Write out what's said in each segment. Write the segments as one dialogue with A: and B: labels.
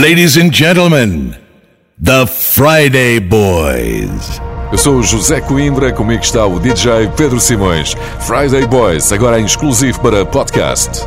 A: Ladies and gentlemen, the Friday Boys.
B: Eu sou o José Coimbra, comigo está o DJ Pedro Simões. Friday Boys, agora em exclusivo para podcast.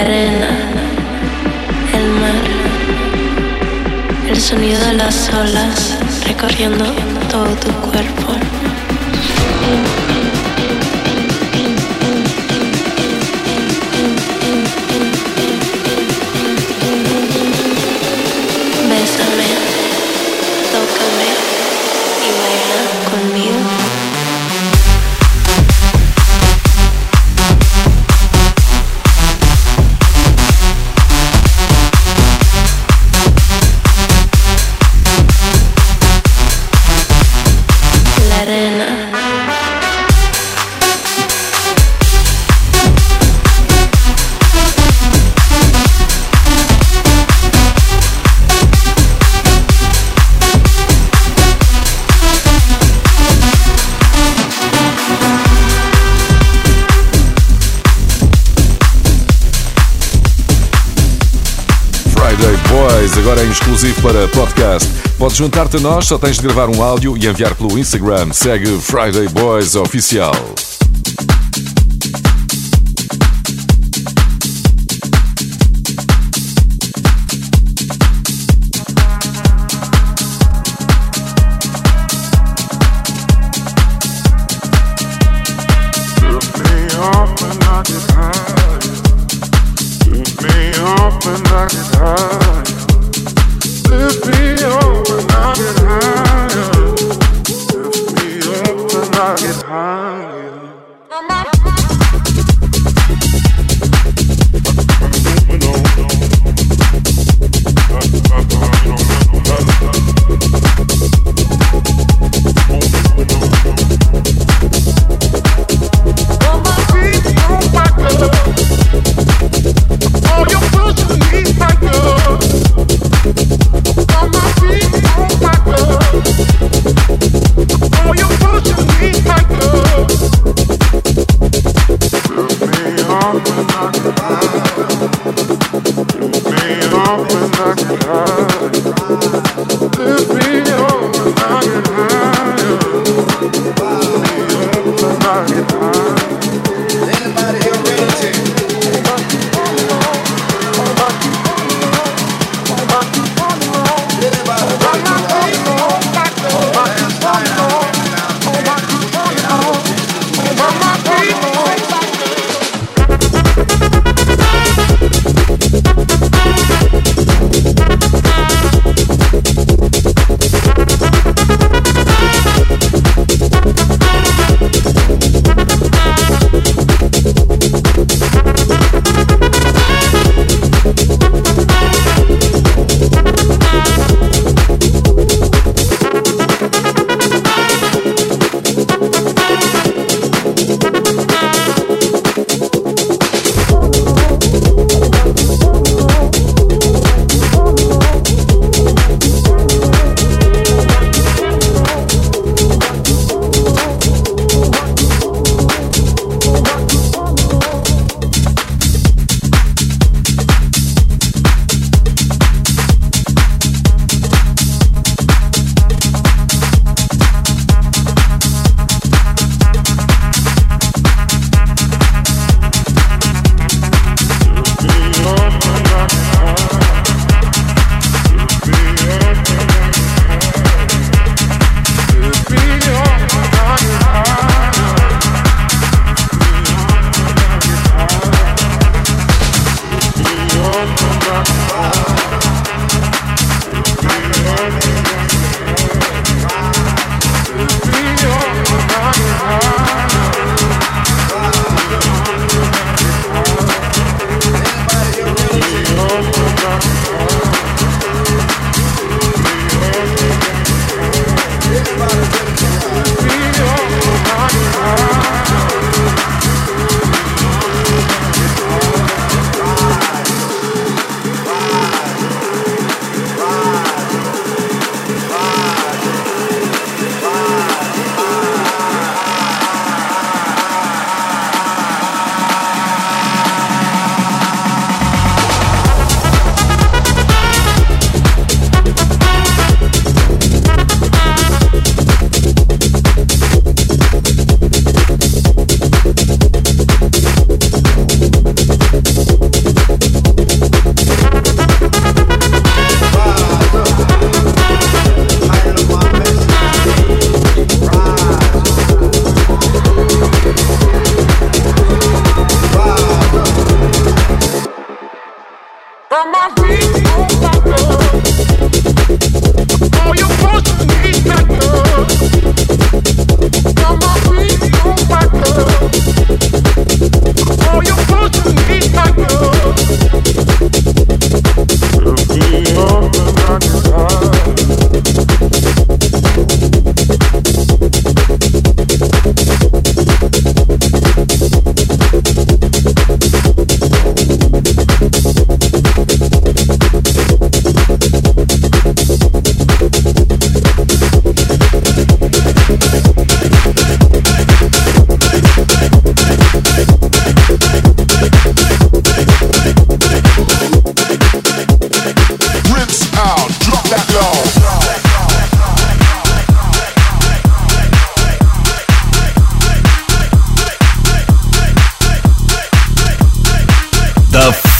C: Arena, el mar, el sonido de las olas recorriendo todo tu cuerpo.
D: Exclusivo para podcast. Podes juntar-te a nós, só tens de gravar um áudio e enviar pelo Instagram. Segue Friday Boys Oficial.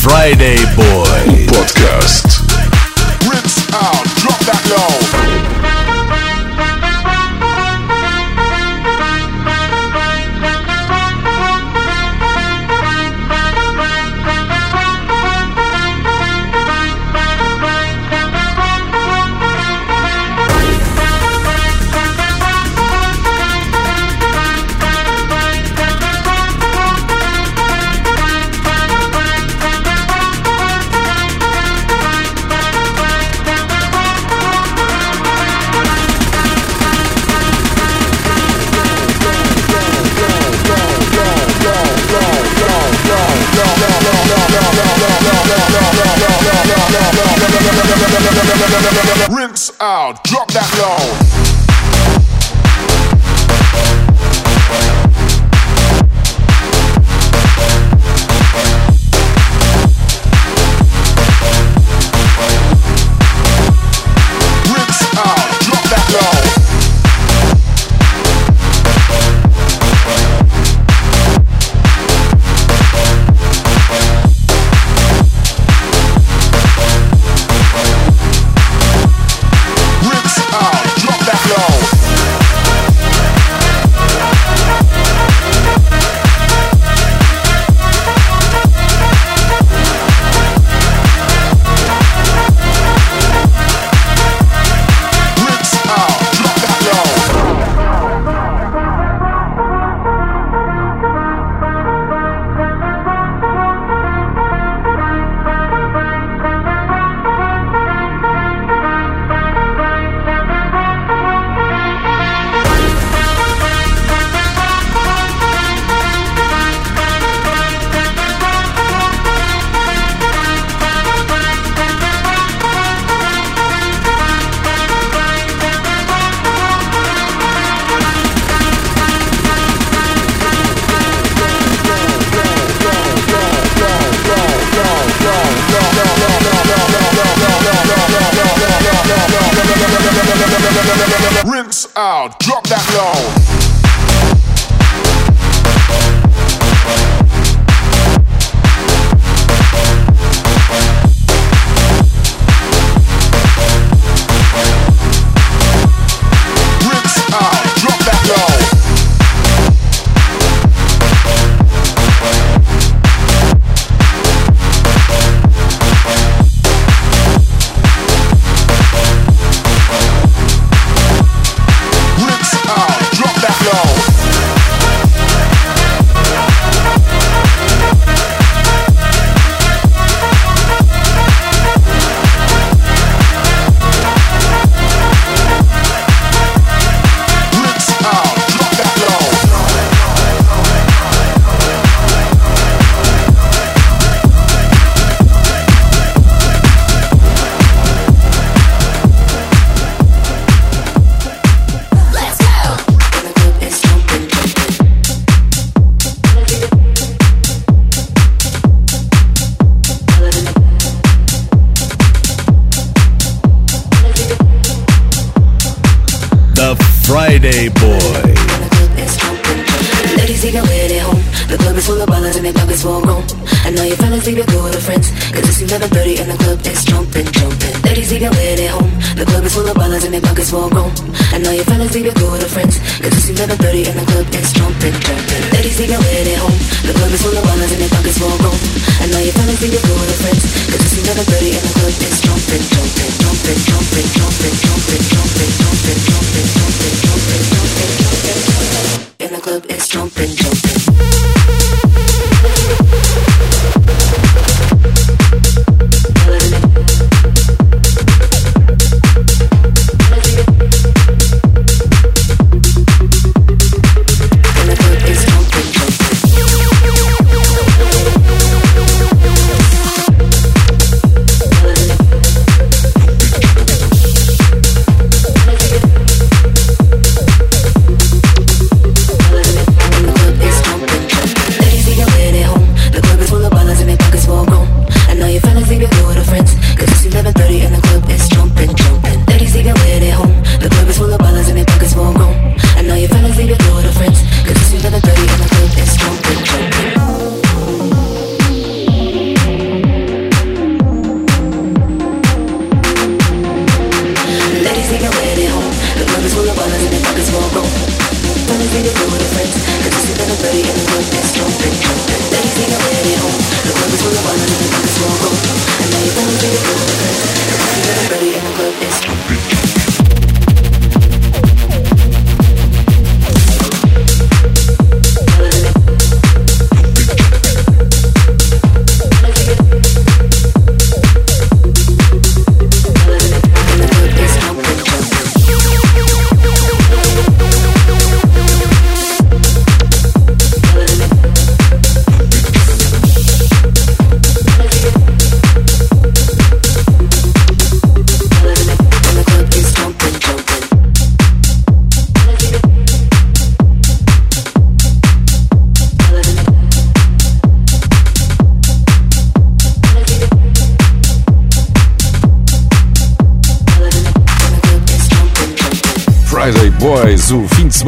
A: Friday Boy
E: Podcast.
F: Rinse out, drop that low.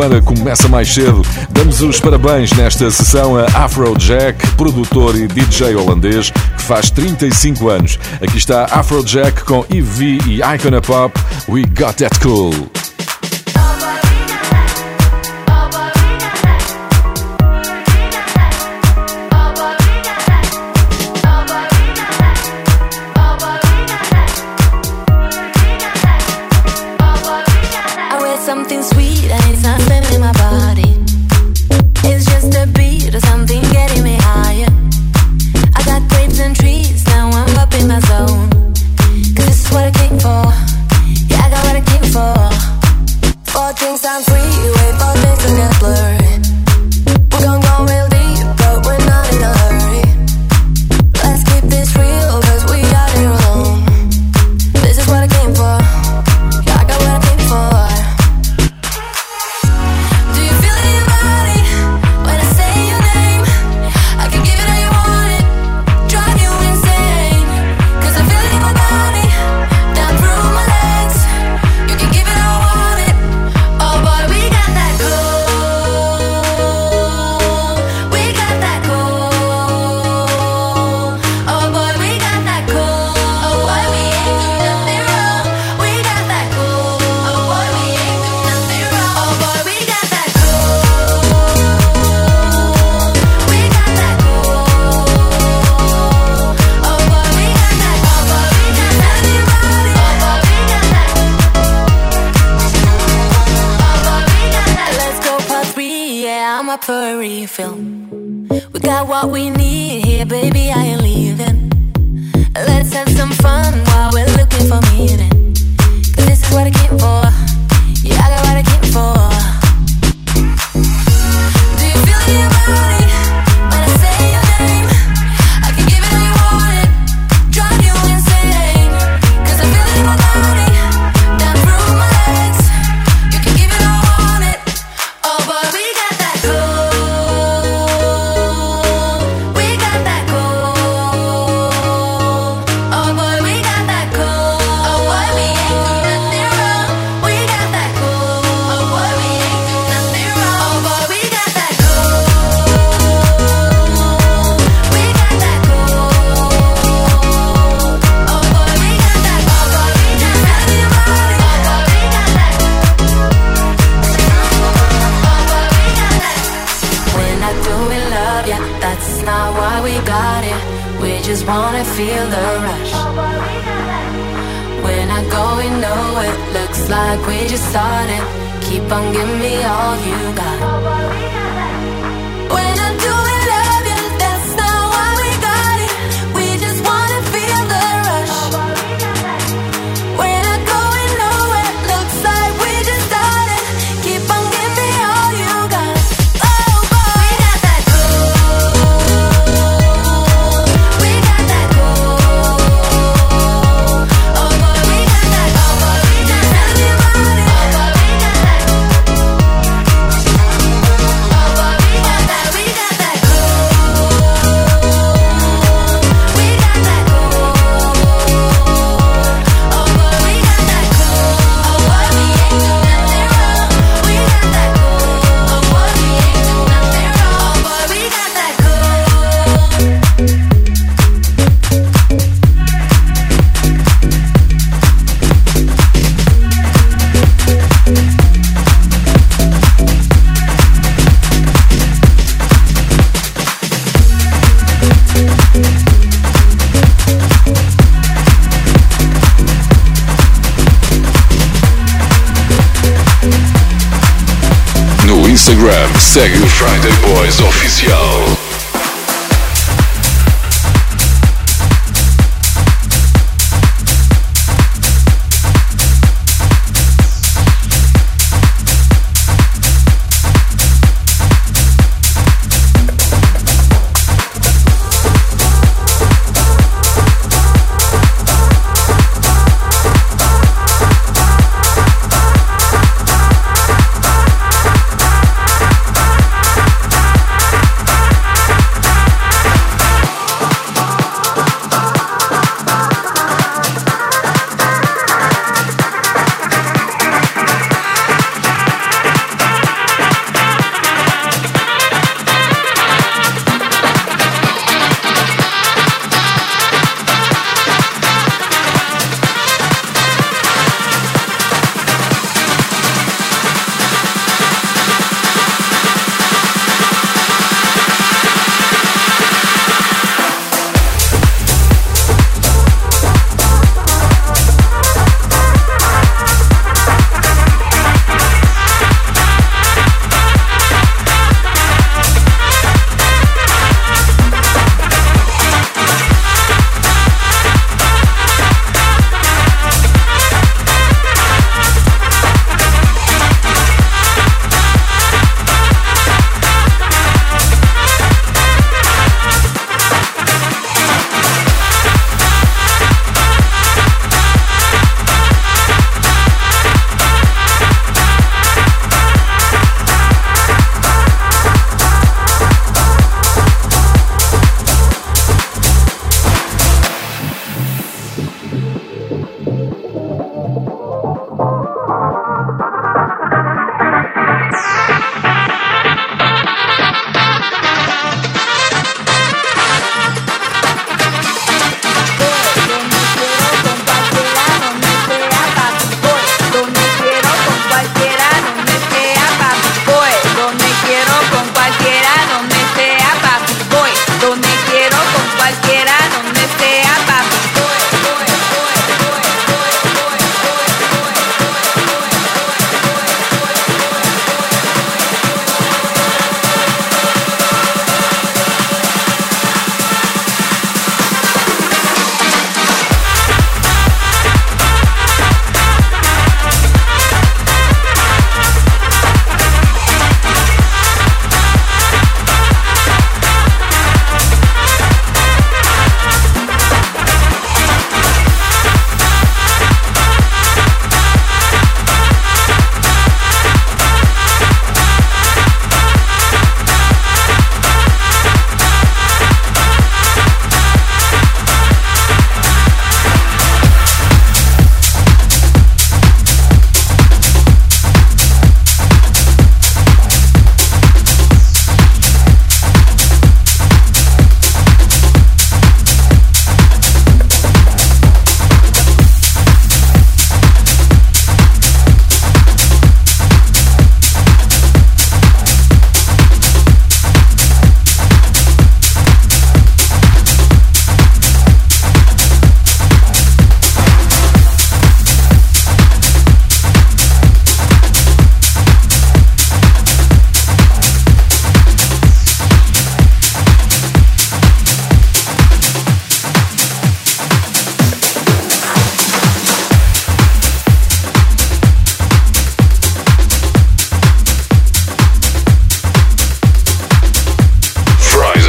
E: Semana começa mais cedo. Damos os parabéns nesta sessão a Afrojack, produtor e DJ holandês, que faz 35 anos. Aqui está Afrojack com EV e Icona Pop. We Got That Cool. Segue o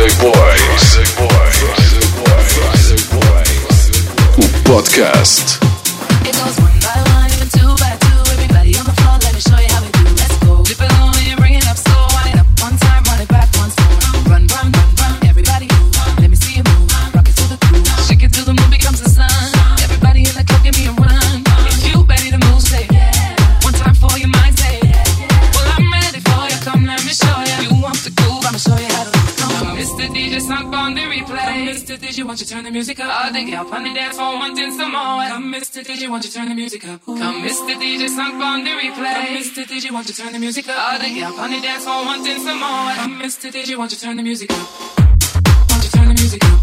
E: Boys. O podcast.
G: the music up. I think I'll on dance for once and some more. Come, Mr. DJ, won't you turn the music up? Ooh. Come, Mr. DJ, sunk pon de replay. Come, Mr. DJ, won't you turn the music up? I think I'll on dance for once and some more. Come, Mr. DJ, won't you turn the music up? Won't you turn the music up?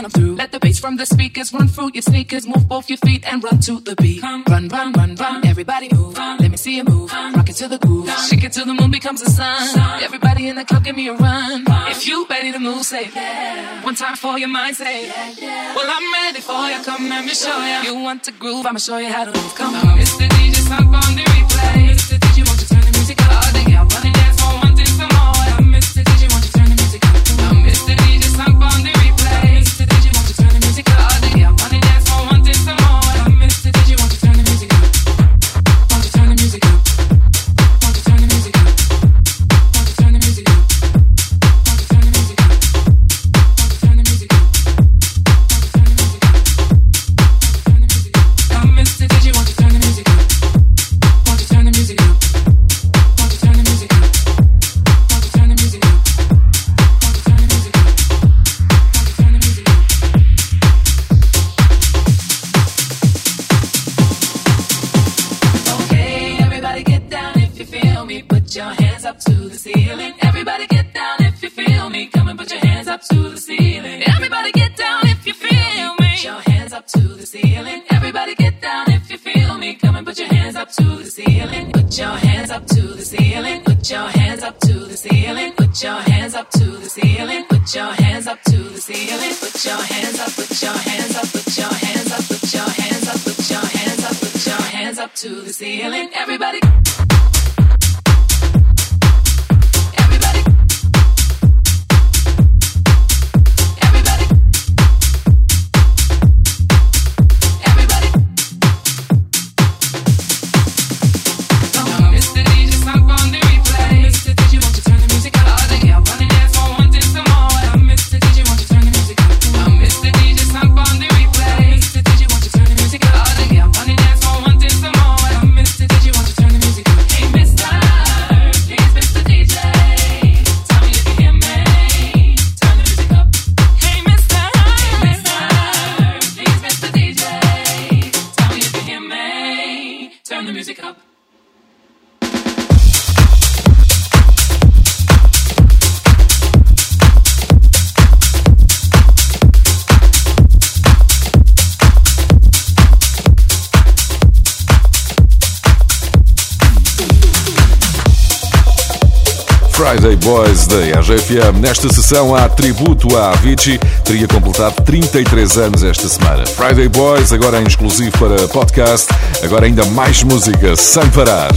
G: when I'm through. Let the bass from the speakers run through your sneakers. Move both your feet and run to the beat. Run, run, run, run. Everybody move. Let me see you move. Rock it to the groove. Shake it till the moon becomes the sun. Everybody in the club, give me a run. If you ready to move, say yeah. One time for your mind, say yeah, yeah. Well, I'm ready for you. Come let me show you. You want to groove? I'ma show you how to move. Come on. Mr. DJ, stop pon de replay. Mr. DJ, won't you turn the music up? Oh, they. to the ceiling.
E: Nesta sessão há tributo a Avicii, teria completado 33 anos esta semana. Friday Boys, agora em exclusivo para podcast, agora ainda mais música sem parar.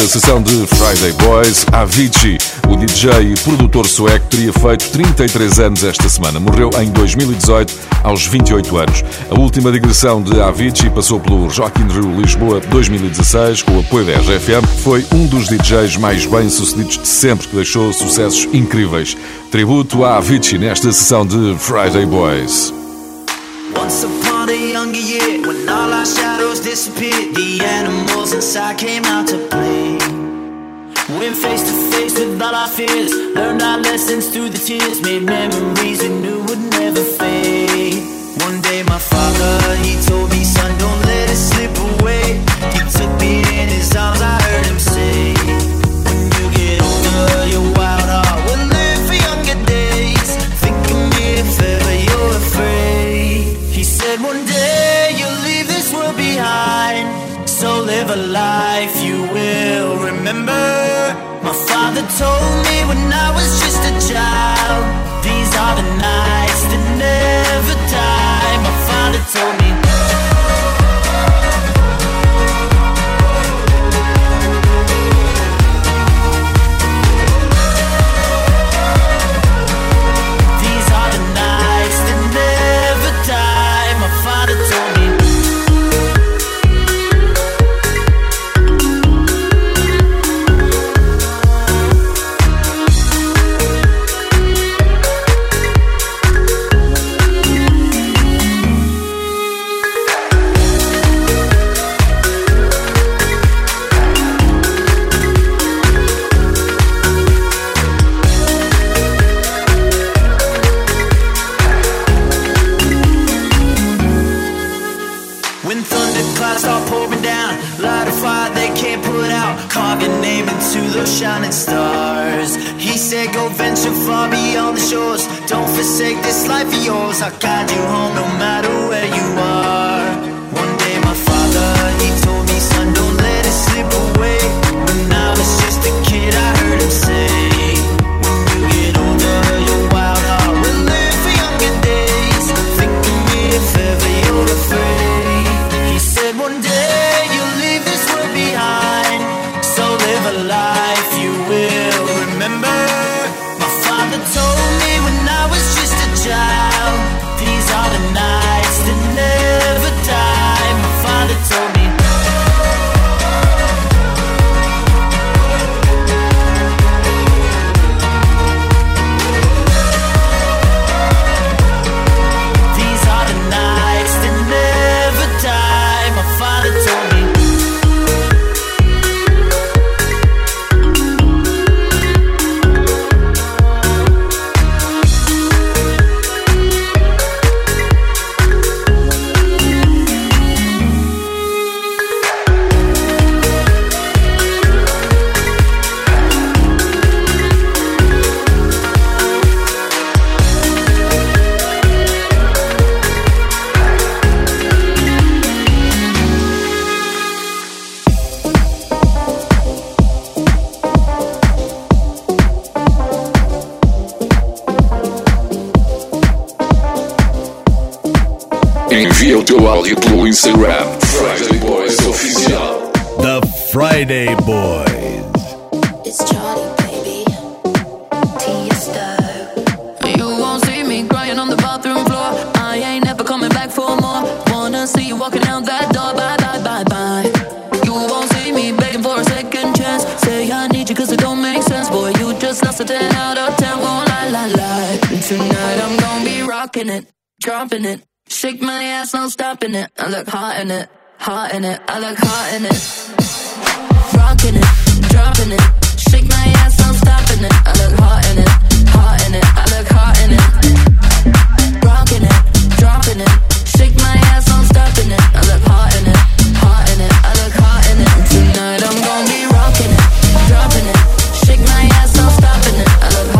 E: Nesta sessão de Friday Boys, Avicii, o DJ e produtor sueco, teria feito 33 anos esta semana. Morreu em 2018, aos 28 anos. A última digressão de Avicii passou pelo Rock in Rio Lisboa 2016, com o apoio da RGFM. Foi um dos DJs mais bem-sucedidos de sempre, que deixou sucessos incríveis. Tributo a Avicii nesta sessão de Friday Boys.
H: Once disappeared, the animals inside came out to play. Went face to face with all our fears, learned our lessons through the tears, made memories we knew would never fade. One day, my father, he told me, told me.
E: Instagram Friday Boys Oficial.
A: The Friday Boys.
I: Stopping it. I look hot in it, hot in it. I look hot in it. Rocking it, dropping it. Shake my ass, no stopping it. I look hot in it, hot in it. I look hot in it. Rocking it, dropping it. Shake my ass, no stopping it. I look hot in it, hot in it. I look hot in it. Tonight I'm gonna be rocking it, dropping it. Shake my ass, no stopping it. I look hot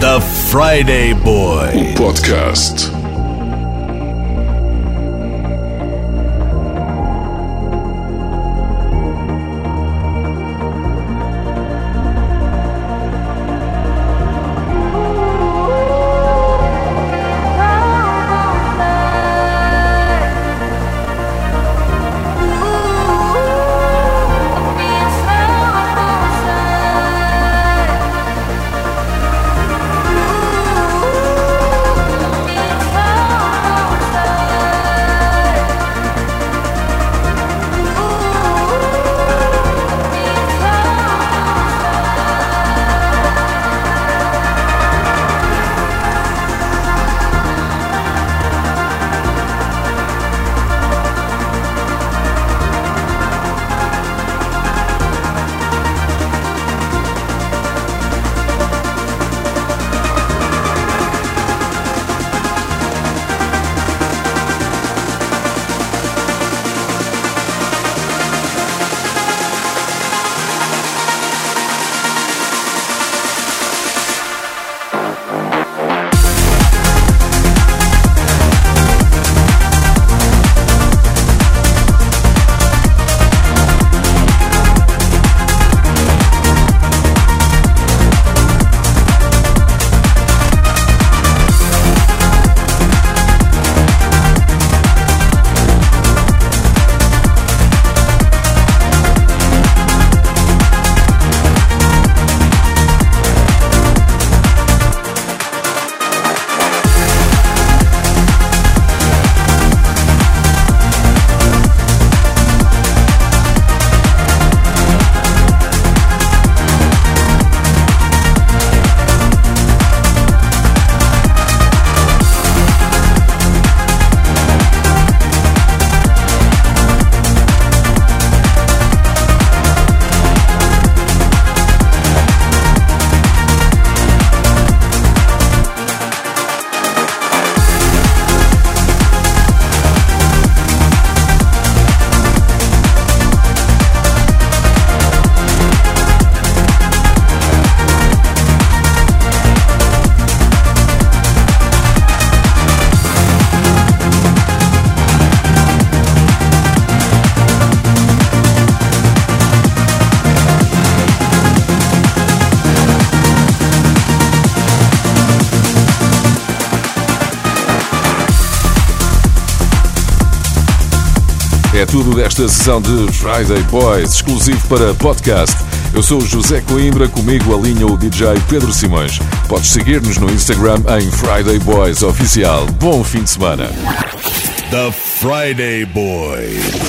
A: The Friday Boy.
B: O podcast desta sessão de Friday Boys, exclusivo para podcast. Eu sou José Coimbra, comigo alinha o DJ Pedro Simões. Podes seguir-nos no Instagram em Friday Boys Oficial. Bom fim de semana.
A: The Friday Boys.